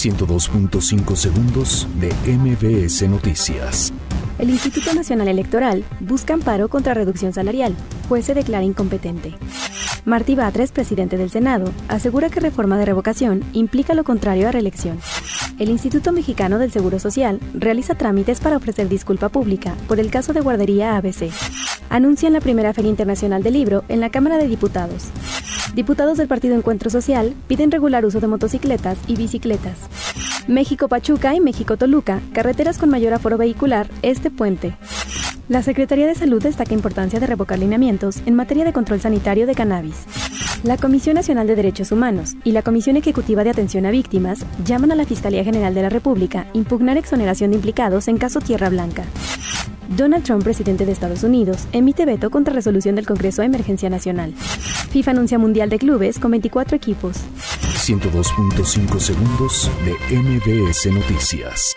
102.5 segundos de MBS Noticias. El Instituto Nacional Electoral busca amparo contra reducción salarial. Juez se declara incompetente. Martí Batres, presidente del Senado, asegura que reforma de revocación implica lo contrario a reelección. El Instituto Mexicano del Seguro Social realiza trámites para ofrecer disculpa pública por el caso de guardería ABC. Anuncian la primera Feria Internacional del Libro en la Cámara de Diputados. Diputados del Partido Encuentro Social piden regular uso de motocicletas y bicicletas. México-Pachuca y México-Toluca, carreteras con mayor aforo vehicular, este puente. La Secretaría de Salud destaca importancia de revocar lineamientos en materia de control sanitario de cannabis. La Comisión Nacional de Derechos Humanos y la Comisión Ejecutiva de Atención a Víctimas llaman a la Fiscalía General de la República impugnar exoneración de implicados en caso Tierra Blanca. Donald Trump, presidente de Estados Unidos, emite veto contra resolución del Congreso de Emergencia Nacional. FIFA anuncia Mundial de Clubes con 24 equipos. 102.5 segundos de MBS Noticias.